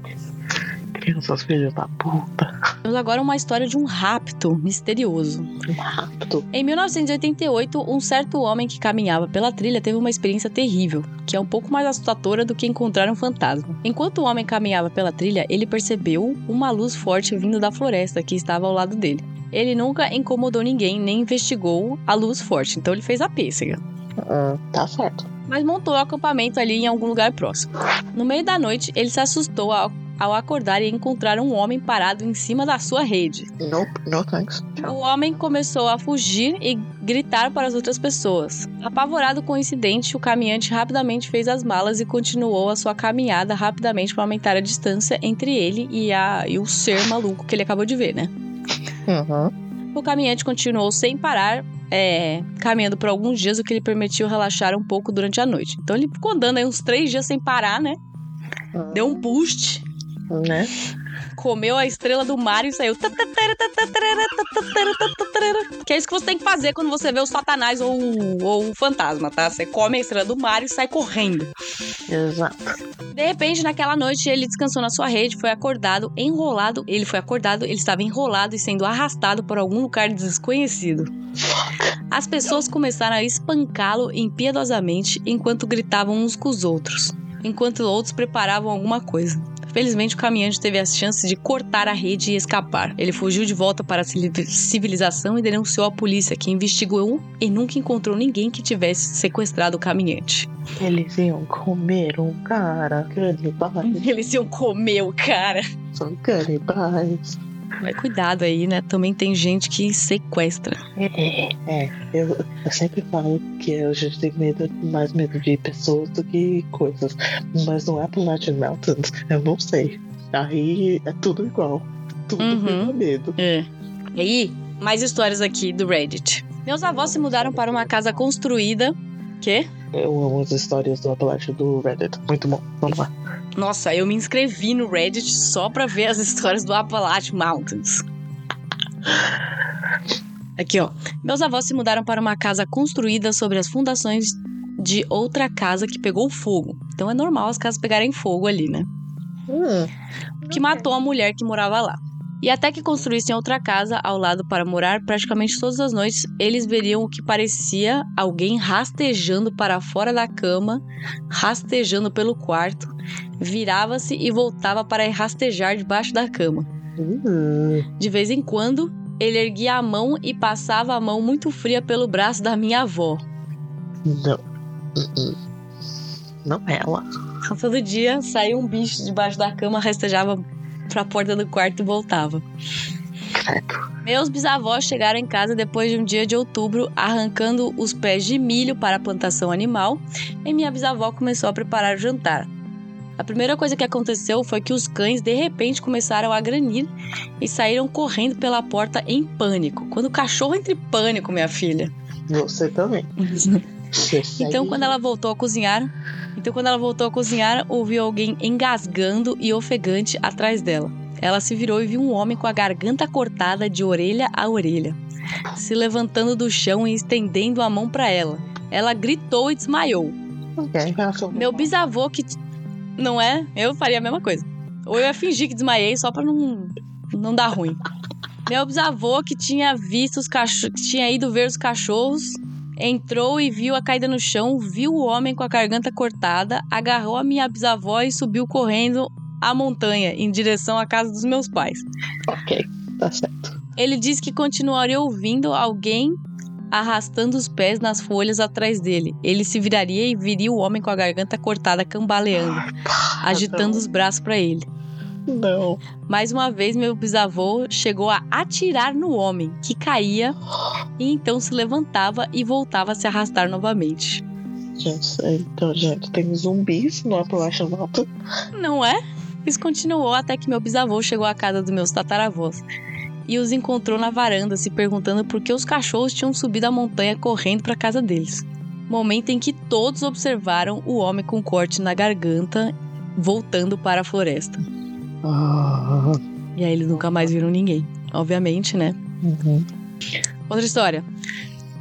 crianças filhos da puta. Temos agora uma história de um rapto misterioso. Um rapto? Em 1988, um certo homem que caminhava pela trilha teve uma experiência terrível, que é um pouco mais assustadora do que encontrar um fantasma. Enquanto o homem caminhava pela trilha, ele percebeu uma luz forte vindo da floresta que estava ao lado dele. Ele nunca incomodou ninguém nem investigou a luz forte, então ele fez a pêssega. Uh, tá certo. Mas montou o acampamento ali em algum lugar próximo. No meio da noite, ele se assustou ao ao acordar e encontrar um homem parado em cima da sua rede. Nope, no thanks. O homem começou a fugir e gritar para as outras pessoas. Apavorado com o incidente, o caminhante rapidamente fez as malas e continuou a sua caminhada rapidamente para aumentar a distância entre ele e, a, e o ser maluco que ele acabou de ver, né? Uhum. O caminhante continuou sem parar, é, caminhando por alguns dias, o que lhe permitiu relaxar um pouco durante a noite. Então ele ficou andando aí uns três dias sem parar, né? Uhum. Deu um boost né? Comeu a estrela do mar e saiu. Que é isso que você tem que fazer quando você vê o Satanás ou, ou o fantasma, tá? Você come a estrela do mar e sai correndo. Exato. De repente, naquela noite, ele descansou na sua rede, foi acordado, enrolado. Ele foi acordado, ele estava enrolado e sendo arrastado por algum lugar desconhecido. As pessoas começaram a espancá-lo impiedosamente enquanto gritavam uns com os outros, enquanto outros preparavam alguma coisa. Felizmente, o caminhante teve a chance de cortar a rede e escapar. Ele fugiu de volta para a civilização e denunciou a polícia, que investigou e nunca encontrou ninguém que tivesse sequestrado o caminhante. Eles iam comer um cara, canibais. *laughs* Eles iam comer o cara. São canibais. Mas cuidado aí, né? Também tem gente que sequestra. É, é. Eu, eu sempre falo que a gente tem medo, mais medo de pessoas do que coisas. Mas no Appalachian Mountains, eu não sei. Aí é tudo igual. Tudo uhum. medo. É. E aí, mais histórias aqui do Reddit. Meus avós se mudaram para uma casa construída. Quê? Eu amo as histórias do Appalachian do Reddit. Muito bom. Vamos lá. Nossa, eu me inscrevi no Reddit só pra ver as histórias do Appalachian Mountains. Aqui, ó. Meus avós se mudaram para uma casa construída sobre as fundações de outra casa que pegou fogo. Então é normal as casas pegarem fogo ali, né? Hum, que matou a mulher que morava lá. E até que construíssem outra casa ao lado para morar, praticamente todas as noites eles veriam o que parecia alguém rastejando para fora da cama, rastejando pelo quarto, virava-se e voltava para rastejar debaixo da cama. Uhum. De vez em quando, ele erguia a mão e passava a mão muito fria pelo braço da minha avó. Não. Uhum. Não ela. Todo dia saía um bicho debaixo da cama, rastejava para a porta do quarto e voltava. Meus bisavós chegaram em casa depois de um dia de outubro, arrancando os pés de milho para a plantação animal, e minha bisavó começou a preparar o jantar. A primeira coisa que aconteceu foi que os cães de repente começaram a granir e saíram correndo pela porta em pânico. Quando o cachorro entra em pânico, minha filha. Você também. *laughs* Então, quando ela voltou a cozinhar, então quando ela voltou a cozinhar, ouviu alguém engasgando e ofegante atrás dela. Ela se virou e viu um homem com a garganta cortada de orelha a orelha, se levantando do chão e estendendo a mão para ela. Ela gritou e desmaiou. Falou, Meu bisavô que não é, eu faria a mesma coisa. Ou eu ia fingir que desmaiei só pra não não dar ruim. Meu bisavô que tinha visto os cachorros, tinha ido ver os cachorros, entrou e viu a caída no chão, viu o homem com a garganta cortada, agarrou a minha bisavó e subiu correndo a montanha em direção à casa dos meus pais. Ok, tá certo. Ele disse que continuaria ouvindo alguém arrastando os pés nas folhas atrás dele. Ele se viraria e viria o homem com a garganta cortada cambaleando, agitando os braços para ele. Não. Mais uma vez, meu bisavô chegou a atirar no homem, que caía e então se levantava e voltava a se arrastar novamente. Gente, então, gente, tem zumbis no Appalachian Mountain. Não é? Isso continuou até que meu bisavô chegou à casa dos meus tataravós e os encontrou na varanda, se perguntando por que os cachorros tinham subido a montanha correndo para a casa deles. Momento em que todos observaram o homem com corte na garganta voltando para a floresta. Ah, E aí eles nunca mais viram ninguém, obviamente, né? uhum. Outra história.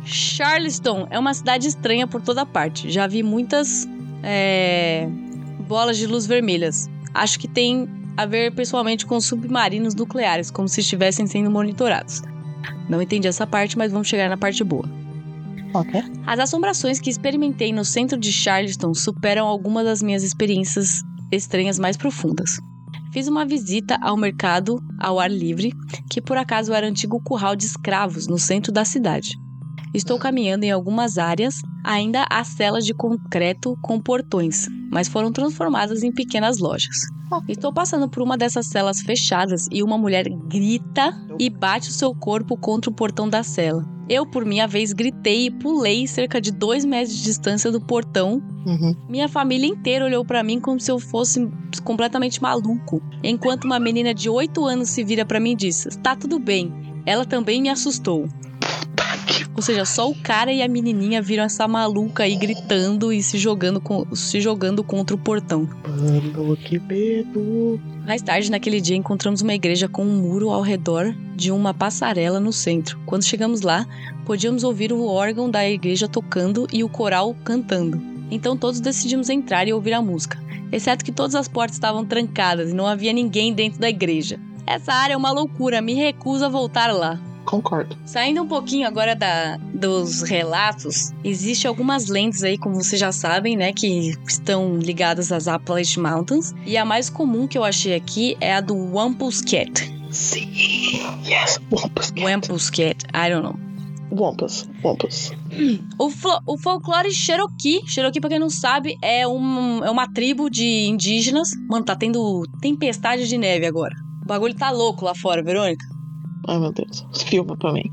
Charleston é uma cidade estranha por toda parte. Já vi muitas é, bolas de luz vermelhas. Acho que tem a ver pessoalmente com submarinos nucleares, como se estivessem sendo monitorados. Não entendi essa parte, mas vamos chegar na parte boa. Ok. As assombrações que experimentei no centro de Charleston superam algumas das minhas experiências estranhas mais profundas. Fiz uma visita ao mercado ao ar livre, que por acaso era antigo curral de escravos no centro da cidade. Estou caminhando em algumas áreas, ainda há celas de concreto com portões, mas foram transformadas em pequenas lojas. Estou passando por uma dessas celas fechadas e uma mulher grita e bate o seu corpo contra o portão da cela. Eu, por minha vez, gritei e pulei cerca de dois metros de distância do portão. Uhum. Minha família inteira olhou para mim como se eu fosse completamente maluco, enquanto uma menina de 8 anos se vira para mim e diz: Tá tudo bem. Ela também me assustou. Ou seja, só o cara e a menininha viram essa maluca aí gritando e se jogando, com, se jogando contra o portão. Mano, que medo. Mais tarde, naquele dia, encontramos uma igreja com um muro ao redor de uma passarela no centro. Quando chegamos lá, podíamos ouvir o órgão da igreja tocando e o coral cantando. Então todos decidimos entrar e ouvir a música, exceto que todas as portas estavam trancadas e não havia ninguém dentro da igreja. Essa área é uma loucura, me recuso a voltar lá. Concordo. Saindo um pouquinho agora da, dos relatos, existe algumas lentes aí, como vocês já sabem, né, que estão ligadas às Appalachian Mountains. E a mais comum que eu achei aqui é a do Wampus Cat. Sim. Yes. Wampus. cat. Wampus Cat, I don't know. Wampus. Wampus. O, o folclore Cherokee, Cherokee, pra quem não sabe, é, um, é uma tribo de indígenas. Mano, tá tendo tempestade de neve agora. O bagulho tá louco lá fora, Verônica. Ai, meu Deus. Filma pra mim.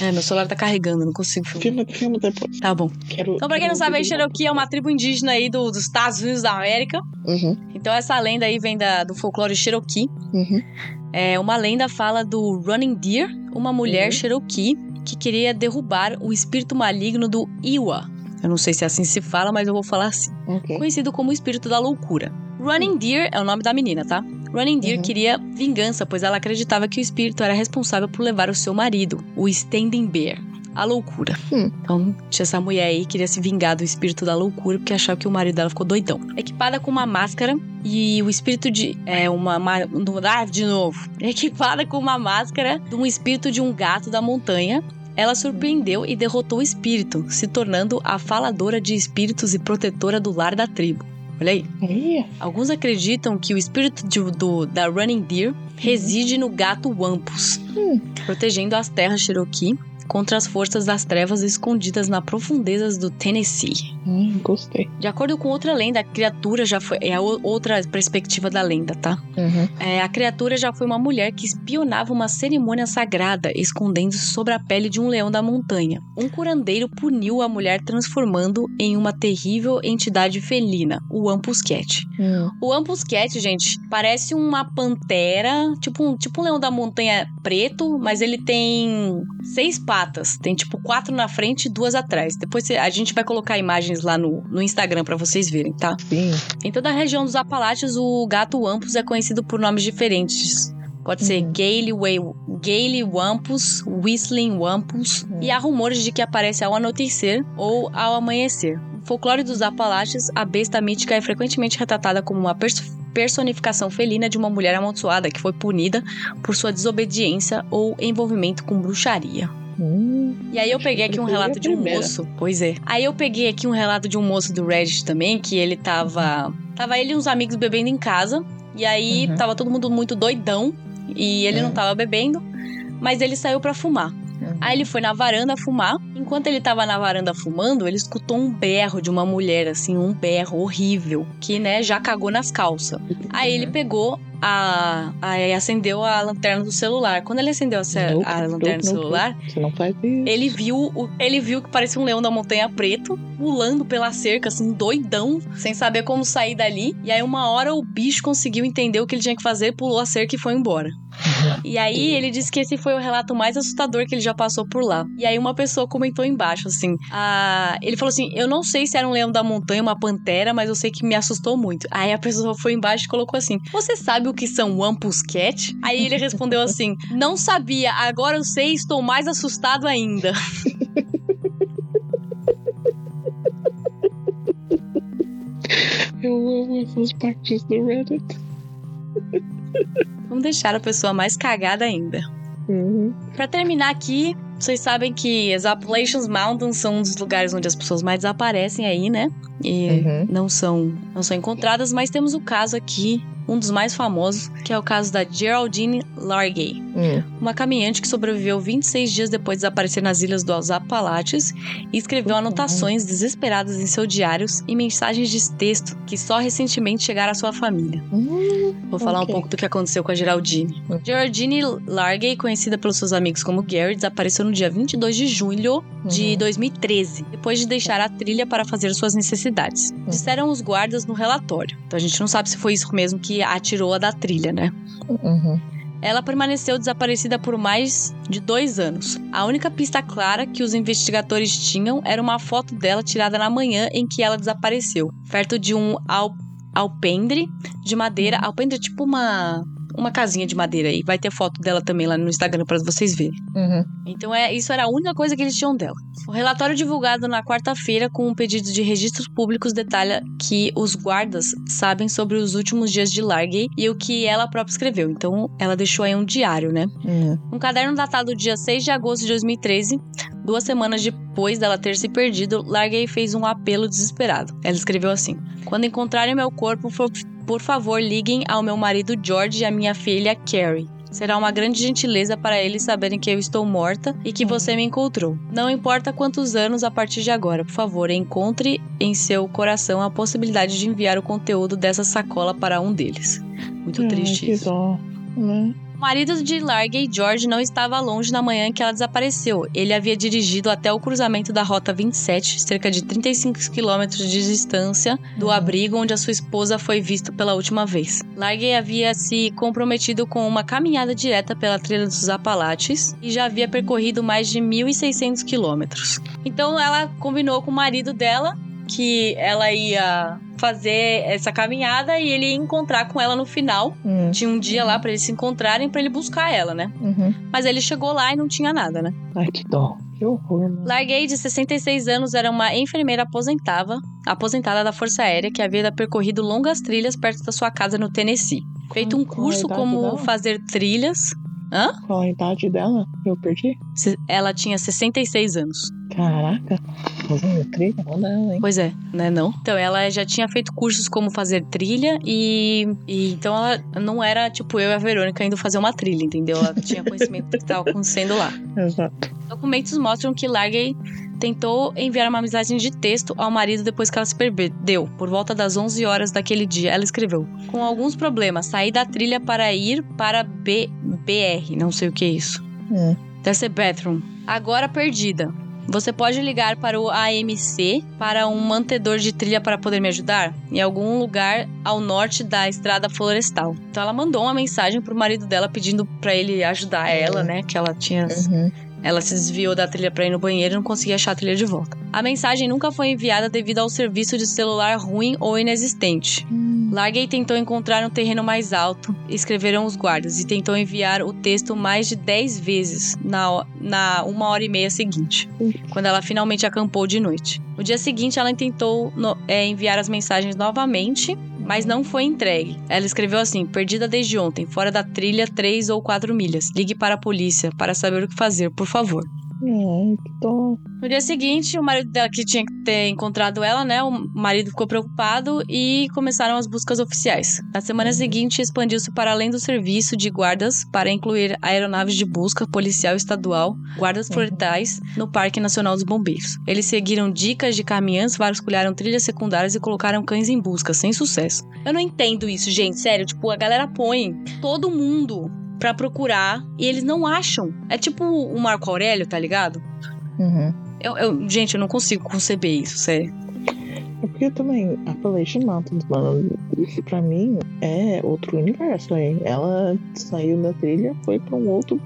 É, meu celular tá carregando, não consigo filmar. Filma, filma depois. Tá bom. Quero, Então, pra quem não sabe, aí, Cherokee é uma tribo indígena aí do- dos Estados Unidos da América. Uhum. Então, essa lenda aí vem da- do folclore Cherokee. Uhum. É, uma lenda fala do Running Deer, uma mulher Uhum. Cherokee que queria derrubar o espírito maligno do Iwa. Eu não sei se assim se fala, mas eu vou falar assim. Ok. Conhecido como o espírito da loucura. Running Deer é o nome da menina, tá? Running Deer Uhum. queria vingança, pois ela acreditava que o espírito era responsável por levar o seu marido, o Standing Bear, a loucura. Hum. Então, tinha essa mulher aí que queria se vingar do espírito da loucura porque achava que o marido dela ficou doidão. Equipada com uma máscara e o espírito de. É, uma. uma ah, de novo. Equipada com uma máscara de um espírito de um gato da montanha. Ela surpreendeu e derrotou o espírito, se tornando a faladora de espíritos e protetora do lar da tribo. Olha aí. Alguns acreditam que o espírito de- do, da Running Deer reside no gato Wampus, Hum. protegendo as terras Cherokee contra as forças das trevas escondidas nas profundezas do Tennessee. hum, gostei. De acordo com outra lenda, a criatura já foi. É a outra perspectiva da lenda, tá? Uhum. É, a criatura já foi uma mulher que espionava uma cerimônia sagrada, escondendo-se sobre a pele de um leão da montanha. Um curandeiro puniu a mulher, transformando em uma terrível entidade felina, o Wampus Cat. Hum. O Ampus Cat, gente, parece uma pantera, tipo um, tipo um leão da montanha preto, mas ele tem seis patas. Tem tipo quatro na frente e duas atrás. Depois a gente vai colocar imagens lá no, no Instagram pra vocês verem, tá? Sim. Em toda a região dos Apalaches, o gato Wampus é conhecido por nomes diferentes. Pode ser Uhum. Gale, Way- Gale Wampus, Whistling Wampus. Uhum. E há rumores de que aparece ao anoitecer ou ao amanhecer. No folclore dos Apalaches, a besta mítica é frequentemente retratada como uma pers- personificação felina de uma mulher amaldiçoada que foi punida por sua desobediência ou envolvimento com bruxaria. Hum. E aí eu peguei aqui um relato de um moço. Pois é. Aí eu peguei aqui um relato de um moço do Reddit também, que ele tava. Tava ele e uns amigos bebendo em casa. E aí Uhum. tava todo mundo muito doidão. E ele não Uhum. tava bebendo. Mas ele saiu pra fumar. Uhum. Aí ele foi na varanda fumar. Enquanto ele tava na varanda fumando, ele escutou um berro de uma mulher, assim, um berro horrível. Que, né, já cagou nas calças. Aí ele Uhum. pegou a. Aí acendeu a lanterna do celular. Quando ele acendeu a, Nope, a lanterna nope, do celular, não ele viu, o- ele viu que parecia um leão da montanha preto, pulando pela cerca, assim, doidão, sem saber como sair dali. E aí, uma hora, o bicho conseguiu entender o que ele tinha que fazer, pulou a cerca e foi embora. E aí, ele disse que esse foi o relato mais assustador que ele já passou por lá. E aí, uma pessoa comentou embaixo, assim, ah, ele falou assim, eu não sei se era um leão da montanha, uma pantera, mas eu sei que me assustou muito. Aí a pessoa foi embaixo e colocou assim, você sabe o que são Wampus Cat? Aí ele respondeu assim, não sabia, agora eu sei, estou mais assustado ainda. *laughs* Eu amo essas partes do Reddit. Vamos deixar a pessoa mais cagada ainda. Uhum. Pra terminar aqui, vocês sabem que as Appalachian Mountains são um dos lugares onde as pessoas mais desaparecem aí, né? E Uhum. não são não são encontradas, mas temos o caso aqui, um dos mais famosos, que é o caso da Geraldine Largay, Hum. uma caminhante que sobreviveu 26 dias depois de desaparecer nas ilhas dos Apalaches e escreveu Uhum. anotações desesperadas em seus diários e mensagens de texto que só recentemente chegaram à sua família. Hum. Vou falar Ok. um pouco do que aconteceu com a Geraldine. Hum. Geraldine Largay, conhecida pelos seus amigos como Gary, desapareceu no dia 22 de julho de Uhum. 2013, depois de deixar a trilha para fazer suas necessidades. Uhum. Disseram os guardas no relatório. Então a gente não sabe se foi isso mesmo que atirou-a da trilha, né? Uhum. Ela permaneceu desaparecida por mais de dois anos. A única pista clara que os investigadores tinham era uma foto dela tirada na manhã em que ela desapareceu, perto de um al alpendre de madeira. Alpendre é tipo uma uma casinha de madeira e vai ter foto dela também lá no Instagram para vocês verem. Uhum. Então é, isso era a única coisa que eles tinham dela. O relatório divulgado na quarta-feira com um pedido de registros públicos detalha que os guardas sabem sobre os últimos dias de Largay e o que ela própria escreveu. Então ela deixou aí um diário, né? Uhum. Um caderno datado dia 6 de agosto de 2013, duas semanas depois dela ter se perdido, Largay fez um apelo desesperado. Ela escreveu assim: Quando encontrarem meu corpo, por, favor, liguem ao meu marido George e à minha filha Carrie. Será uma grande gentileza para eles saberem que eu estou morta e que você me encontrou. Não importa quantos anos a partir de agora, por favor, encontre em seu coração a possibilidade de enviar o conteúdo dessa sacola para um deles. Muito triste que isso. dó. Né? O marido de Largay, George, não estava longe na manhã em que ela desapareceu. Ele havia dirigido até o cruzamento da Rota 27, cerca de 35 quilômetros de distância do Uhum. abrigo onde a sua esposa foi vista pela última vez. Largay havia se comprometido com uma caminhada direta pela trilha dos Apalaches e já havia percorrido mais de 1.600 quilômetros. Então ela combinou com o marido dela que ela ia fazer essa caminhada e ele ia encontrar com ela no final. Hum. Tinha um dia lá pra eles se encontrarem pra ele buscar ela, né? Uhum. Mas ele chegou lá e não tinha nada, né? Ai, que dó. Que horror, mano. Largay, de 66 anos, era uma enfermeira aposentada, aposentada da Força Aérea que havia percorrido longas trilhas perto da sua casa no Tennessee. Feito um curso como fazer trilhas. Hã? Qual a idade dela? Eu perdi? Se- Ela tinha 66 anos. Caraca. Fazendo trilha? Olha ela, hein? Pois é, né não? Então ela já tinha feito cursos como fazer trilha e, e então ela não era tipo eu e a Verônica indo fazer uma trilha, entendeu? Ela tinha conhecimento do que estava acontecendo lá. *laughs* Exato. Documentos mostram que Largay tentou enviar uma mensagem de texto ao marido depois que ela se perdeu. Por volta das 11 horas daquele dia, ela escreveu: Com alguns problemas, saí da trilha para ir para B BR, não sei o que é isso. Hum. Deve ser bathroom. Agora perdida. Você pode ligar para o AMC para um mantedor de trilha para poder me ajudar? Em algum lugar ao norte da estrada florestal. Então ela mandou uma mensagem pro marido dela pedindo para ele ajudar ela, né? Que ela tinha Uhum. Ela se desviou da trilha para ir no banheiro e não conseguia achar a trilha de volta. A mensagem nunca foi enviada devido ao serviço de celular ruim ou inexistente. Hum. Largay tentou encontrar um terreno mais alto, escreveram os guardas, e tentou enviar o texto mais de 10 vezes na, na uma hora e meia seguinte, quando ela finalmente acampou de noite. No dia seguinte, ela tentou no- é, enviar as mensagens novamente, mas não foi entregue. Ela escreveu assim: perdida desde ontem, fora da trilha 3 ou 4 milhas. Ligue para a polícia para saber o que fazer, por favor. Ai, que dó. No dia seguinte, o marido dela, que tinha que ter encontrado ela, né? O marido ficou preocupado e começaram as buscas oficiais. Na semana seguinte, expandiu-se para além do serviço de guardas para incluir aeronaves de busca policial estadual, guardas Uhum. florestais no Parque Nacional dos Bombeiros. Eles seguiram dicas de caminhantes, vasculharam trilhas secundárias e colocaram cães em busca, sem sucesso. Eu não entendo isso, gente, sério. Tipo, a galera põe todo mundo pra procurar e eles não acham. É tipo o Marco Aurélio, tá ligado? Uhum. Eu, eu- gente, eu não consigo conceber isso, sério. É porque também Appalachian Mountains, mano, isso pra mim é outro universo aí. Ela saiu da trilha, foi pra um outro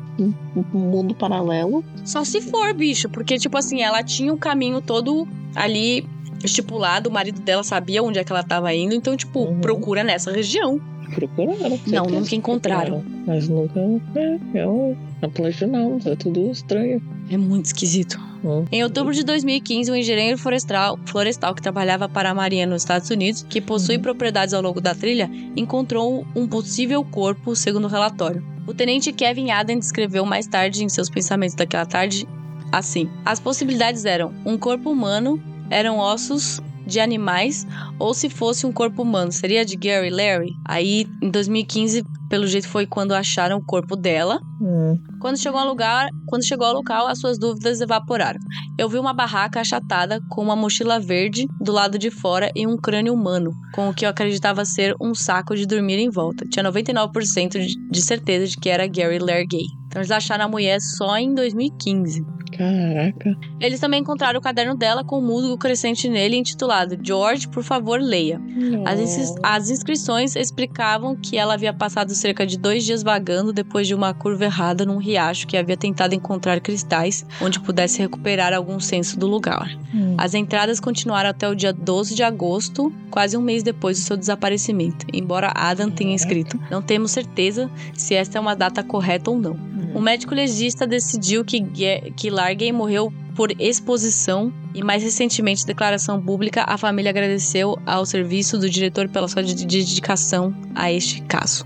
mundo paralelo. Só se for, bicho, porque, tipo assim, ela tinha o caminho todo ali estipulado, o marido dela sabia onde é que ela tava indo, então, tipo, Uhum. procura nessa região. Procuraram. Não, certeza nunca encontraram. procuraram. Mas nunca. É, é o Appalachian Mountains, é tudo estranho. É muito esquisito. Hum. Em outubro de 2015, um engenheiro florestal, florestal que trabalhava para a Marinha nos Estados Unidos, que possui Uhum. propriedades ao longo da trilha, encontrou um possível corpo, segundo o relatório. O tenente Kevin Aden descreveu mais tarde em seus pensamentos daquela tarde assim: As possibilidades eram um corpo humano, eram ossos de animais, ou se fosse um corpo humano, seria de Gary Larry? Aí, em 2015, pelo jeito foi quando acharam o corpo dela. Hum. Quando chegou ao lugar, quando chegou ao local, as suas dúvidas evaporaram. Eu vi uma barraca achatada com uma mochila verde do lado de fora e um crânio humano, com o que eu acreditava ser um saco de dormir em volta. Tinha 99% de, de certeza de que era Gary Largay. Então eles acharam a mulher só em 2015. Caraca. Eles também encontraram o caderno dela com um musgo crescente nele intitulado George, por favor, leia. As, inscri- as inscrições explicavam que ela havia passado cerca de dois dias vagando depois de uma curva errada num riacho que havia tentado encontrar cristais onde pudesse recuperar algum senso do lugar. Hum. As entradas continuaram até o dia 12 de agosto, quase um mês depois do seu desaparecimento, embora Adam tenha escrito. Não temos certeza se esta é uma data correta ou não. O médico legista decidiu que, Ge- que Largay morreu por exposição e, mais recentemente, declaração pública, a família agradeceu ao serviço do diretor pela sua de- dedicação a este caso.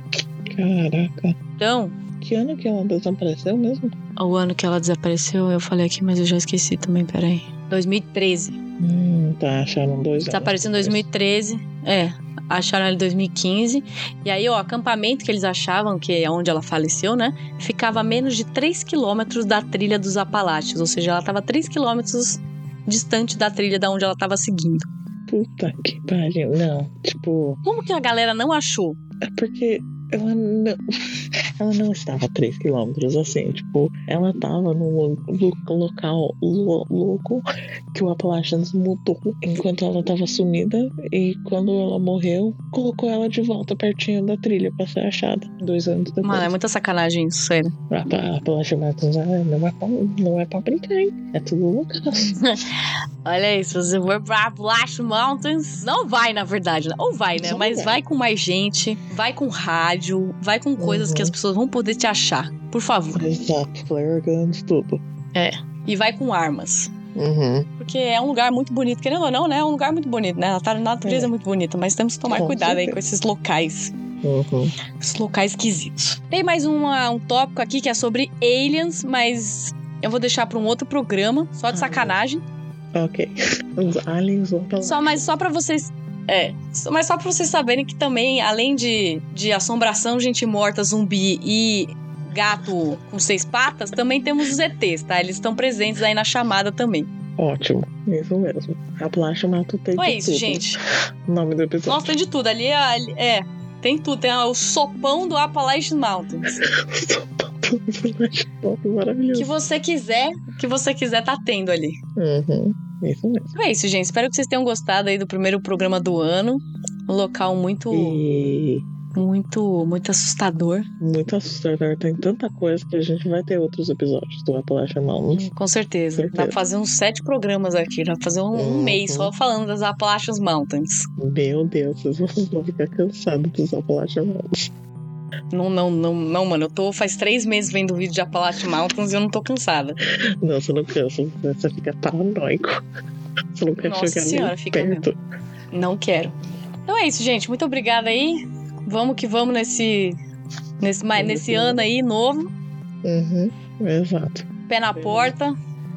Caraca. Então, Que ano que ela desapareceu mesmo? o ano que ela desapareceu, eu falei aqui, mas eu já esqueci também, peraí. 2013. Hum, tá, acharam dois anos. Desapareceu em 2013. É, acharam ela em 2015. E aí, ó, o acampamento que eles achavam, que é onde ela faleceu, né? Ficava a menos de 3 quilômetros da trilha dos Apalaches. Ou seja, ela tava 3 quilômetros distante da trilha da onde ela tava seguindo. Puta que pariu. Não, tipo, Como que a galera não achou? é porque ela não. *laughs* ela não estava a 3 quilômetros, assim, tipo, ela tava num local louco que o Appalachians mudou enquanto ela tava sumida e quando ela morreu, colocou ela de volta pertinho da trilha pra ser achada dois anos depois. Mano, é muita sacanagem isso, sério. A Appalachian Mountains não é pra, não é pra brincar, hein? É tudo louco. *laughs* Olha aí, se você for pra Appalachian Mountains, não vai, na verdade. Ou vai, né? Mas vai. vai com mais gente, vai com rádio, vai com coisas uhum. que as pessoas vão poder te achar. Por favor. Exato, flare guns, tudo. É. E vai com armas. Uhum. Porque é um lugar muito bonito. Querendo ou não, né? É um lugar muito bonito, né? A natureza é, é muito bonita, mas temos que tomar com cuidado certeza. aí com esses locais. Uhum. Esses locais esquisitos. Tem mais uma, um tópico aqui que é sobre aliens, mas eu vou deixar para um outro programa, só de ah, sacanagem. Ok. Os aliens vão pra Só, mas só para vocês é, mas só pra vocês saberem que também, além de, de assombração, gente morta, zumbi e gato com seis patas, também temos os ETs, tá? Eles estão presentes aí na chamada também. Ótimo, isso mesmo. A Plasma Mato tem é isso, tudo. gente. O nome do episódio. Nossa, tem de tudo. Ali, é, ali é tem tudo. Tem o sopão do Appalachian Mountains. *laughs* sopão do Appalachian Mountains, maravilhoso. Que você quiser, que você quiser, tá tendo ali. Uhum. Isso mesmo. É isso, gente. Espero que vocês tenham gostado aí do primeiro programa do ano. Um local muito. E... Muito, muito assustador. Muito assustador. Tem tanta coisa que a gente vai ter outros episódios do Appalachian Mountains. Com certeza. certeza. Dá pra fazer uns sete programas aqui. Dá pra fazer um, uhum. um mês só falando das Appalachian Mountains. Meu Deus, vocês vão ficar cansados dos Appalachian Mountains. Não, não, não, não, mano. Eu tô faz três meses vendo vídeo de Appalachian Mountains e eu não tô cansada. Não, você não cansa. Você fica paranoico. Você não quer Nossa chegar senhora, fica perto. Mesmo. Não quero. Então é isso, gente. Muito obrigada aí. Vamos que vamos nesse, nesse, nesse ano aí novo. Uhum, exato. Pé na porta,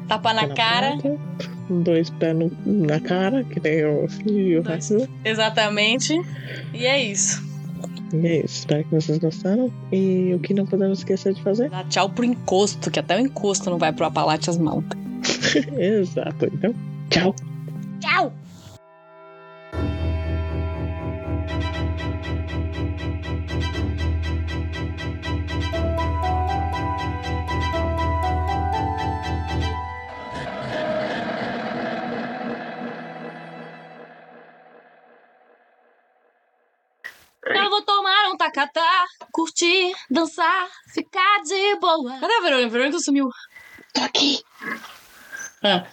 tapa na, na cara. Porta, dois pés no, na cara, que nem o, e o resto. Exatamente. E é isso. E é isso, espero que vocês gostaram. E o que não podemos esquecer de fazer? Dá tchau pro encosto, que até o encosto não vai pro Appalachian Mountain. *laughs* Exato, então, tchau. Tchau! Tacatá, curtir, dançar, ficar de boa. Cadê a Verônica? A Verônica sumiu. Tô aqui. Ah.